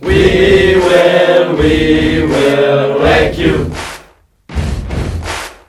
We will, we will wreck you.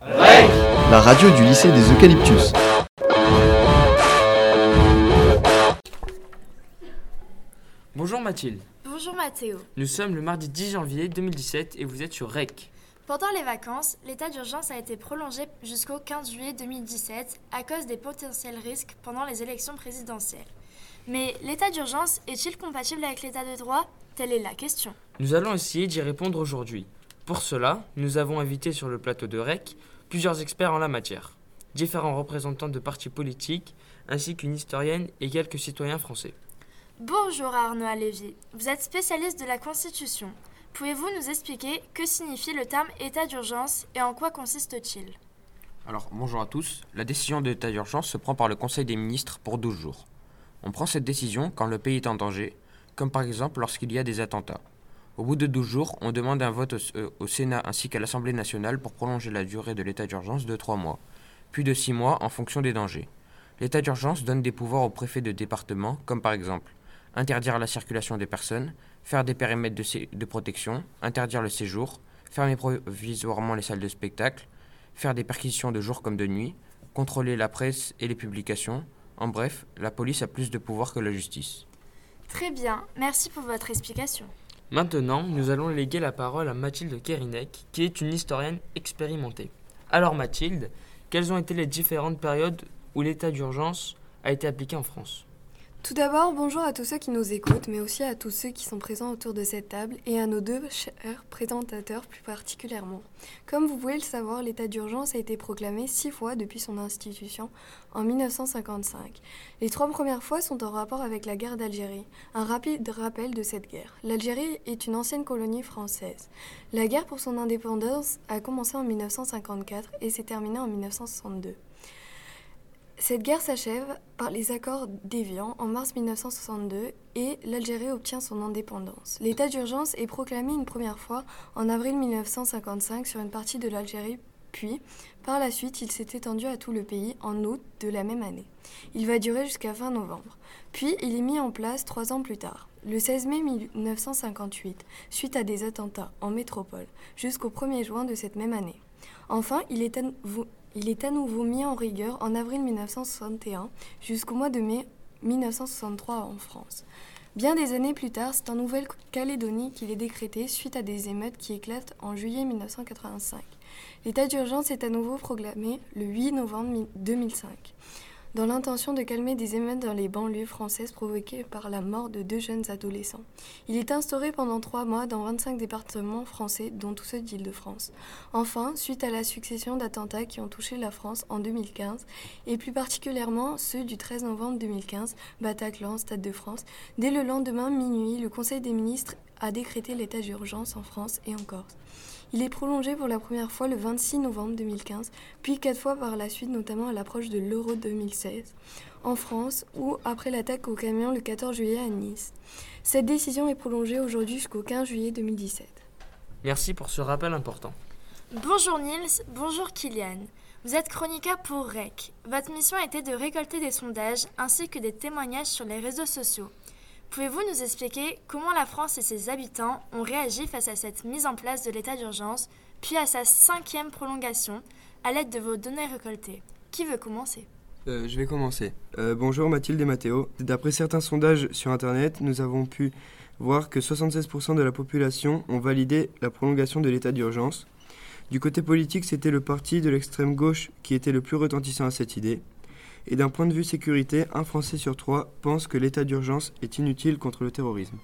Wreck. La radio du lycée des Eucalyptus. Bonjour Mathilde, Bonjour Mathéo. nous sommes le mardi 10 janvier 2017 et vous êtes sur REC. Pendant les vacances, l'état d'urgence a été prolongé jusqu'au 15 juillet 2017 à cause des potentiels risques pendant les élections présidentielles. Mais l'état d'urgence est-il compatible avec l'état de droit? Telle est la question. Nous allons essayer d'y répondre aujourd'hui. Pour cela, nous avons invité sur le plateau de REC plusieurs experts en la matière, différents représentants de partis politiques, ainsi qu'une historienne et quelques citoyens français. Bonjour Arnaud Alévi, vous êtes spécialiste de la Constitution. Pouvez-vous nous expliquer que signifie le terme état d'urgence et en quoi consiste-t-il? Alors, bonjour à tous. La décision d'état d'urgence se prend par le Conseil des ministres pour 12 jours. On prend cette décision quand le pays est en danger, comme par exemple lorsqu'il y a des attentats. Au bout de 12 jours, on demande un vote au, euh, au Sénat ainsi qu'à l'Assemblée nationale pour prolonger la durée de l'état d'urgence de 3 mois, puis de 6 mois en fonction des dangers. L'état d'urgence donne des pouvoirs au préfet de département, comme par exemple interdire la circulation des personnes, faire des périmètres de protection, interdire le séjour, fermer provisoirement les salles de spectacle, faire des perquisitions de jour comme de nuit, contrôler la presse et les publications. En bref, la police a plus de pouvoir que la justice. Très bien, merci pour votre explication. Maintenant, nous allons léguer la parole à Mathilde Kerinek, qui est une historienne expérimentée. Alors Mathilde, quelles ont été les différentes périodes où l'état d'urgence a été appliqué en France? Tout d'abord, bonjour à tous ceux qui nous écoutent, mais aussi à tous ceux qui sont présents autour de cette table et à nos deux chers présentateurs plus particulièrement. Comme vous pouvez le savoir, l'état d'urgence a été proclamé six fois depuis son institution en 1955. Les trois premières fois sont en rapport avec la guerre d'Algérie. Un rapide rappel de cette guerre. L'Algérie est une ancienne colonie française. La guerre pour son indépendance a commencé en 1954 et s'est terminée en 1962. Cette guerre s'achève par les accords d'Évian en mars 1962 et l'Algérie obtient son indépendance. L'état d'urgence est proclamé une première fois en avril 1955 sur une partie de l'Algérie, puis par la suite il s'est étendu à tout le pays en août de la même année. Il va durer jusqu'à fin novembre. Puis il est mis en place trois ans plus tard, le 16 mai 1958, suite à des attentats en métropole, jusqu'au 1er juin de cette même année. Enfin, il est il est à nouveau mis en rigueur en avril 1961 jusqu'au mois de mai 1963 en France. Bien des années plus tard, c'est en Nouvelle-Calédonie qu'il est décrété suite à des émeutes qui éclatent en juillet 1985. L'état d'urgence est à nouveau proclamé le 8 novembre 2005 dans l'intention de calmer des émeutes dans les banlieues françaises provoquées par la mort de deux jeunes adolescents. Il est instauré pendant trois mois dans 25 départements français, dont tous ceux d'Île-de-France. Enfin, suite à la succession d'attentats qui ont touché la France en 2015, et plus particulièrement ceux du 13 novembre 2015, Bataclan, Stade de France, dès le lendemain minuit, le Conseil des ministres a décrété l'état d'urgence en France et en Corse. Il est prolongé pour la première fois le 26 novembre 2015, puis quatre fois par la suite, notamment à l'approche de l'Euro 2016 en France ou après l'attaque au camion le 14 juillet à Nice. Cette décision est prolongée aujourd'hui jusqu'au 15 juillet 2017. Merci pour ce rappel important. Bonjour Nils, bonjour Kylian. Vous êtes chroniqueur pour REC. Votre mission était de récolter des sondages ainsi que des témoignages sur les réseaux sociaux. Pouvez-vous nous expliquer comment la France et ses habitants ont réagi face à cette mise en place de l'état d'urgence, puis à sa cinquième prolongation, à l'aide de vos données récoltées? Qui veut commencer? Euh, je vais commencer. Euh, bonjour Mathilde et Mathéo. D'après certains sondages sur Internet, nous avons pu voir que 76% de la population ont validé la prolongation de l'état d'urgence. Du côté politique, c'était le parti de l'extrême gauche qui était le plus retentissant à cette idée. Et d'un point de vue sécurité, un Français sur trois pense que l'état d'urgence est inutile contre le terrorisme.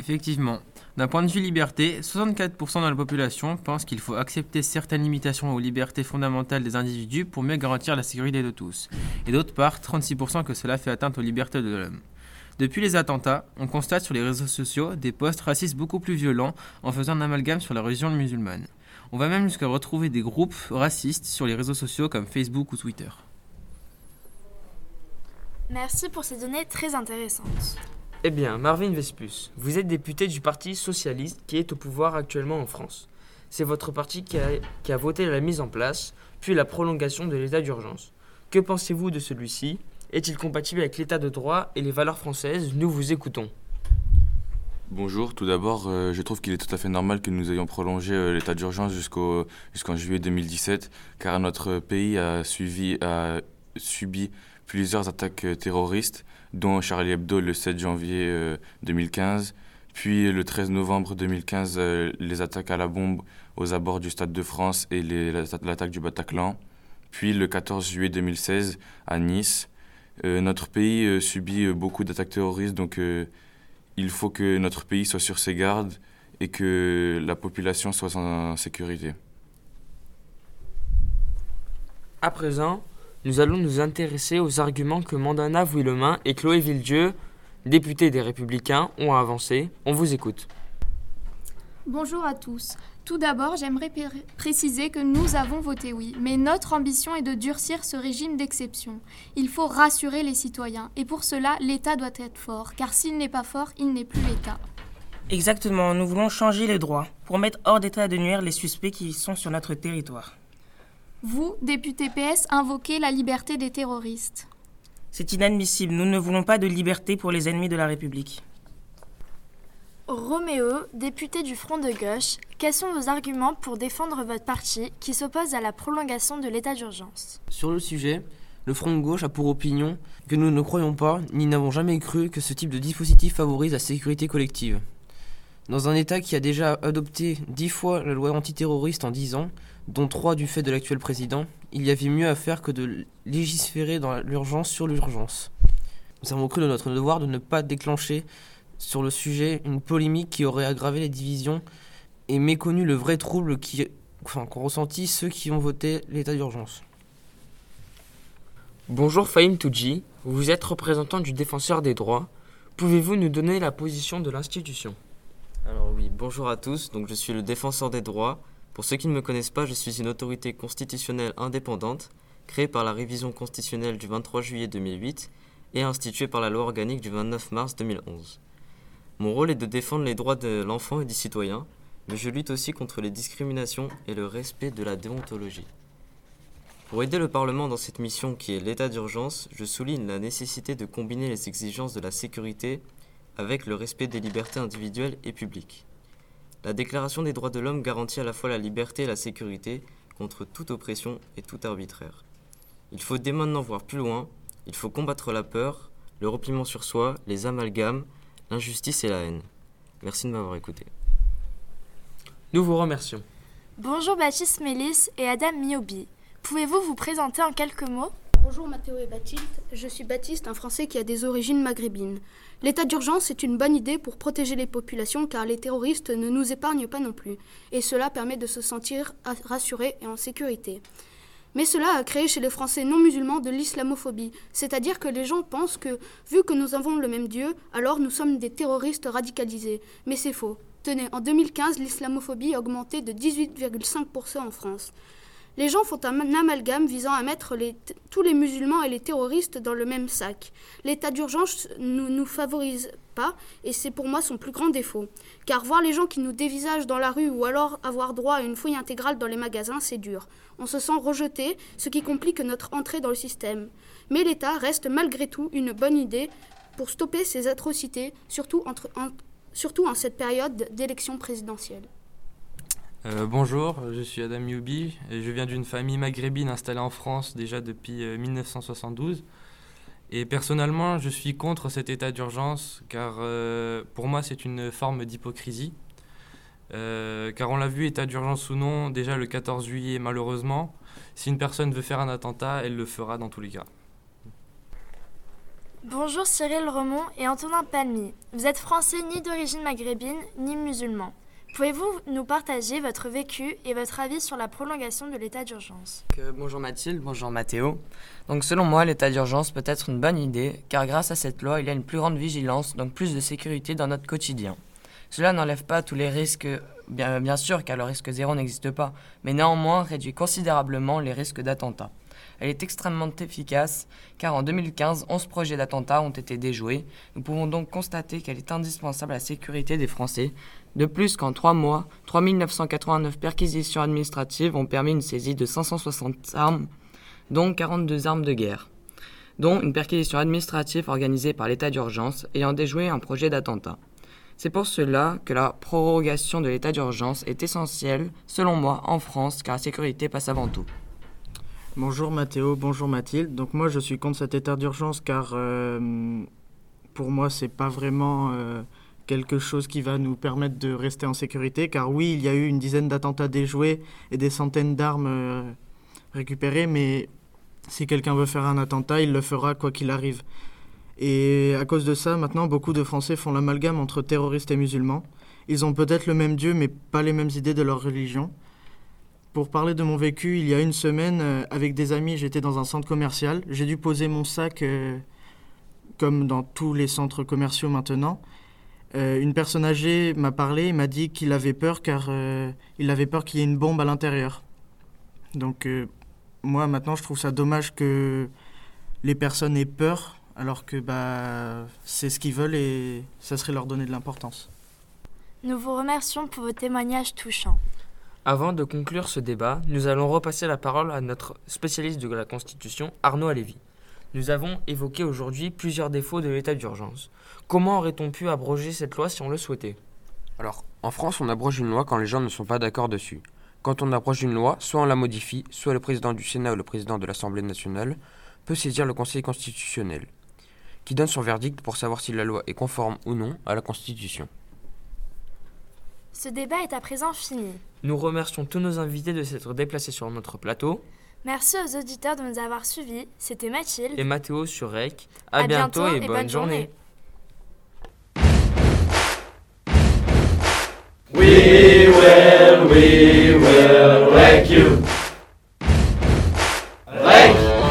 Effectivement. D'un point de vue liberté, 64% de la population pense qu'il faut accepter certaines limitations aux libertés fondamentales des individus pour mieux garantir la sécurité de tous. Et d'autre part, 36% que cela fait atteinte aux libertés de l'homme. Depuis les attentats, on constate sur les réseaux sociaux des posts racistes beaucoup plus violents en faisant un amalgame sur la religion musulmane. On va même jusqu'à retrouver des groupes racistes sur les réseaux sociaux comme Facebook ou Twitter. Merci pour ces données très intéressantes. Eh bien, Marvin Vespus, vous êtes député du Parti socialiste qui est au pouvoir actuellement en France. C'est votre parti qui a, qui a voté la mise en place, puis la prolongation de l'état d'urgence. Que pensez-vous de celui-ci? Est-il compatible avec l'état de droit et les valeurs françaises? Nous vous écoutons. Bonjour, tout d'abord, euh, je trouve qu'il est tout à fait normal que nous ayons prolongé euh, l'état d'urgence jusqu'au, jusqu'en juillet 2017, car notre pays a, suivi, a subi plusieurs attaques euh, terroristes, dont Charlie Hebdo le 7 janvier 2015, puis le 13 novembre 2015, les attaques à la bombe aux abords du Stade de France et l'attaque du Bataclan, puis le 14 juillet 2016 à Nice. notre pays subit beaucoup d'attaques terroristes, donc il faut que notre pays soit sur ses gardes et que la population soit en sécurité. À présent, nous allons nous intéresser aux arguments que Mandana Vouillemain et Chloé Villedieu, députés des Républicains, ont avancés. On vous écoute. Bonjour à tous. Tout d'abord, j'aimerais préciser que nous avons voté oui, mais notre ambition est de durcir ce régime d'exception. Il faut rassurer les citoyens, et pour cela, l'État doit être fort, car s'il n'est pas fort, il n'est plus l'État. Exactement, nous voulons changer les droits, pour mettre hors d'état de nuire les suspects qui sont sur notre territoire. Vous, député PS, invoquez la liberté des terroristes. C'est inadmissible, nous ne voulons pas de liberté pour les ennemis de la République. Roméo, député du Front de gauche, quels sont vos arguments pour défendre votre parti qui s'oppose à la prolongation de l'état d'urgence? Sur le sujet, le Front de gauche a pour opinion que nous ne croyons pas, ni n'avons jamais cru que ce type de dispositif favorise la sécurité collective. Dans un État qui a déjà adopté dix fois la loi antiterroriste en dix ans, dont trois du fait de l'actuel président, il y avait mieux à faire que de légiférer dans l'urgence sur l'urgence. Nous avons cru de notre devoir de ne pas déclencher sur le sujet une polémique qui aurait aggravé les divisions et méconnu le vrai trouble qui, enfin, qu'ont ressenti ceux qui ont voté l'état d'urgence. Bonjour Fahim Touji, vous êtes représentant du défenseur des droits. Pouvez-vous nous donner la position de l'institution? Alors oui, bonjour à tous, donc je suis le défenseur des droits. Pour ceux qui ne me connaissent pas, je suis une autorité constitutionnelle indépendante, créée par la révision constitutionnelle du 23 juillet 2008 et instituée par la loi organique du 29 mars 2011. Mon rôle est de défendre les droits de l'enfant et du citoyen, mais je lutte aussi contre les discriminations et le respect de la déontologie. Pour aider le Parlement dans cette mission qui est l'état d'urgence, je souligne la nécessité de combiner les exigences de la sécurité avec le respect des libertés individuelles et publiques. La Déclaration des droits de l'homme garantit à la fois la liberté et la sécurité contre toute oppression et tout arbitraire. Il faut dès maintenant voir plus loin, il faut combattre la peur, le repliement sur soi, les amalgames, l'injustice et la haine. Merci de m'avoir écouté. Nous vous remercions. Bonjour Baptiste Mélis et Adam Miobi. Pouvez-vous vous présenter en quelques mots? Bonjour Mathéo et Baptiste. Je suis Baptiste, un Français qui a des origines maghrébines. L'état d'urgence est une bonne idée pour protéger les populations car les terroristes ne nous épargnent pas non plus. Et cela permet de se sentir rassuré et en sécurité. Mais cela a créé chez les Français non musulmans de l'islamophobie, c'est-à-dire que les gens pensent que, vu que nous avons le même Dieu, alors nous sommes des terroristes radicalisés. Mais c'est faux. Tenez, en 2015, l'islamophobie a augmenté de 18,5% en France. Les gens font un amalgame visant à mettre tous les musulmans et les terroristes dans le même sac. L'état d'urgence ne nous favorise pas, et c'est pour moi son plus grand défaut. Car voir les gens qui nous dévisagent dans la rue ou alors avoir droit à une fouille intégrale dans les magasins, c'est dur. On se sent rejeté, ce qui complique notre entrée dans le système. Mais l'État reste malgré tout une bonne idée pour stopper ces atrocités, surtout, en cette période d'élection présidentielle. Euh, bonjour, je suis Adam Youbi et je viens d'une famille maghrébine installée en France déjà depuis 1972. Euh, et personnellement, je suis contre cet état d'urgence car euh, pour moi c'est une forme d'hypocrisie. car on l'a vu, état d'urgence ou non, déjà le 14 juillet malheureusement, si une personne veut faire un attentat, elle le fera dans tous les cas. Bonjour Cyril Remond et Antonin Palmy. Vous êtes français ni d'origine maghrébine ni musulman. Pouvez-vous nous partager votre vécu et votre avis sur la prolongation de l'état d'urgence? Bonjour Mathilde, bonjour Mathéo. Donc selon moi, l'état d'urgence peut être une bonne idée car grâce à cette loi, il y a une plus grande vigilance, donc plus de sécurité dans notre quotidien. Cela n'enlève pas tous les risques, bien, bien sûr car le risque zéro n'existe pas, mais néanmoins réduit considérablement les risques d'attentats. Elle est extrêmement efficace car en 2015, 11 projets d'attentats ont été déjoués. Nous pouvons donc constater qu'elle est indispensable à la sécurité des Français. De plus qu'en 3 mois, 3989 perquisitions administratives ont permis une saisie de 560 armes, dont 42 armes de guerre, dont une perquisition administrative organisée par l'état d'urgence ayant déjoué un projet d'attentat. C'est pour cela que la prorogation de l'état d'urgence est essentielle, selon moi, en France, car la sécurité passe avant tout. Bonjour Mathéo, bonjour Mathilde. Donc moi je suis contre cet état d'urgence car euh, pour moi c'est pas vraiment euh, quelque chose qui va nous permettre de rester en sécurité car oui il y a eu une dizaine d'attentats déjoués et des centaines d'armes euh, récupérées mais si quelqu'un veut faire un attentat il le fera quoi qu'il arrive. Et à cause de ça maintenant beaucoup de Français font l'amalgame entre terroristes et musulmans. Ils ont peut-être le même Dieu mais pas les mêmes idées de leur religion. Pour parler de mon vécu, il y a une semaine, euh, avec des amis, j'étais dans un centre commercial. J'ai dû poser mon sac, euh, comme dans tous les centres commerciaux maintenant. Euh, une personne âgée m'a parlé m'a dit qu'il avait peur car il avait peur qu'il y ait une bombe à l'intérieur. Donc moi maintenant, je trouve ça dommage que les personnes aient peur alors que bah, c'est ce qu'ils veulent et ça serait leur donner de l'importance. Nous vous remercions pour vos témoignages touchants. Avant de conclure ce débat, nous allons repasser la parole à notre spécialiste de la Constitution, Arnaud Alévi. Nous avons évoqué aujourd'hui plusieurs défauts de l'état d'urgence. Comment aurait-on pu abroger cette loi si on le souhaitait? Alors, en France, on abroge une loi quand les gens ne sont pas d'accord dessus. Quand on abroge une loi, soit on la modifie, soit le président du Sénat ou le président de l'Assemblée nationale peut saisir le Conseil constitutionnel, qui donne son verdict pour savoir si la loi est conforme ou non à la Constitution. Ce débat est à présent fini. Nous remercions tous nos invités de s'être déplacés sur notre plateau. Merci aux auditeurs de nous avoir suivis. C'était Mathilde. Et Mathéo sur REC. À, bientôt, et, bonne, journée. We will, we will wreck you.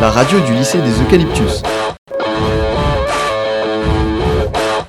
La radio du lycée des Eucalyptus.